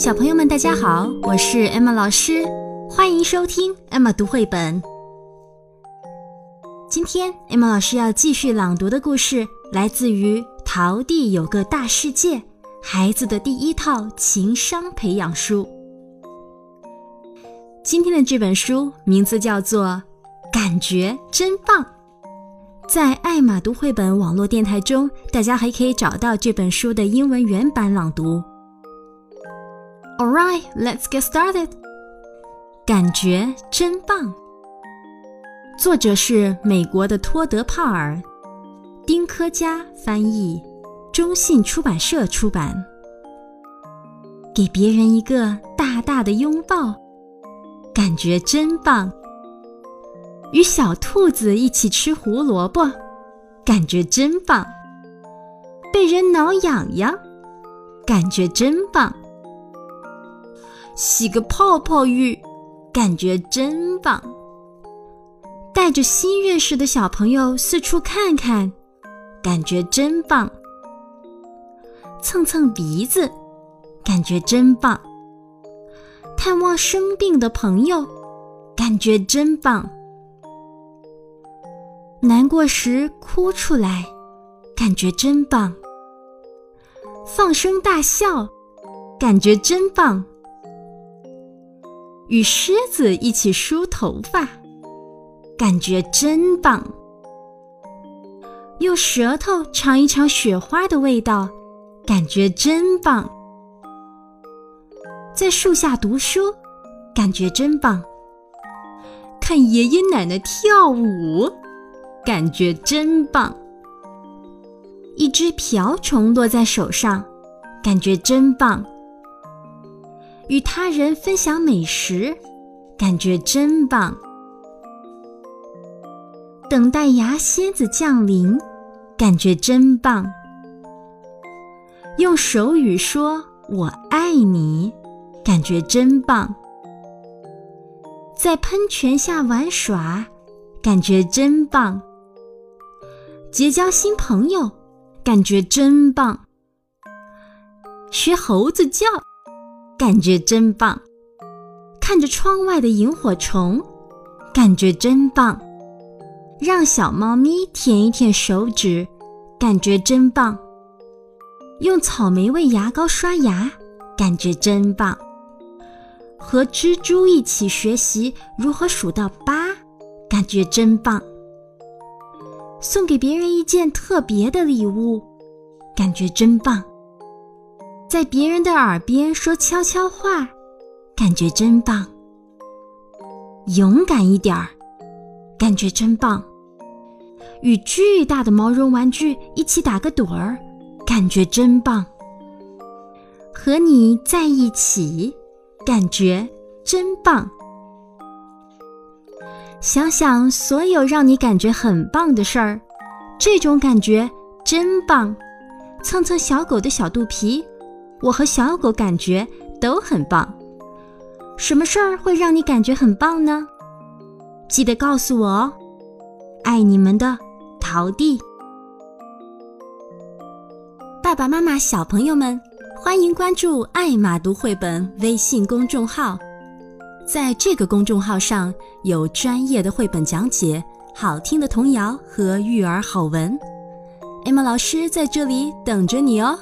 小朋友们大家好，我是 Emma 老师，欢迎收听 Emma 读绘本。今天 Emma 老师要继续朗读的故事，来自于《桃地有个大世界》孩子的第一套情商培养书。今天的这本书名字叫做《感觉真棒》。在爱玛读绘本网络电台中，大家还可以找到这本书的英文原版朗读。All right, let's get started。感觉真棒。作者是美国的托德·帕尔，丁科佳翻译，中信出版社出版。给别人一个大大的拥抱，感觉真棒。与小兔子一起吃胡萝卜，感觉真棒；被人挠痒痒，感觉真棒；洗个泡泡浴，感觉真棒；带着新认识的小朋友四处看看，感觉真棒；蹭蹭鼻子，感觉真棒；探望生病的朋友，感觉真棒。难过时哭出来，感觉真棒；放声大笑，感觉真棒；与狮子一起梳头发，感觉真棒；用舌头尝一尝雪花的味道，感觉真棒；在树下读书，感觉真棒；看爷爷奶奶跳舞。感觉真棒！一只瓢虫落在手上，感觉真棒。与他人分享美食，感觉真棒。等待牙仙子降临，感觉真棒。用手语说“我爱你”，感觉真棒。在喷泉下玩耍，感觉真棒。结交新朋友，感觉真棒；学猴子叫，感觉真棒；看着窗外的萤火虫，感觉真棒；让小猫咪舔一舔手指，感觉真棒；用草莓味牙膏刷牙，感觉真棒；和蜘蛛一起学习如何数到八，感觉真棒。送给别人一件特别的礼物，感觉真棒。在别人的耳边说悄悄话，感觉真棒。勇敢一点儿，感觉真棒。与巨大的毛绒玩具一起打个盹儿，感觉真棒。和你在一起，感觉真棒。想想所有让你感觉很棒的事儿，这种感觉真棒。蹭蹭小狗的小肚皮，我和小狗感觉都很棒。什么事儿会让你感觉很棒呢？记得告诉我哦。爱你们的陶弟。爸爸妈妈、小朋友们，欢迎关注“爱马读绘本”微信公众号。在这个公众号上有专业的绘本讲解、好听的童谣和育儿好文，艾玛老师在这里等着你哦。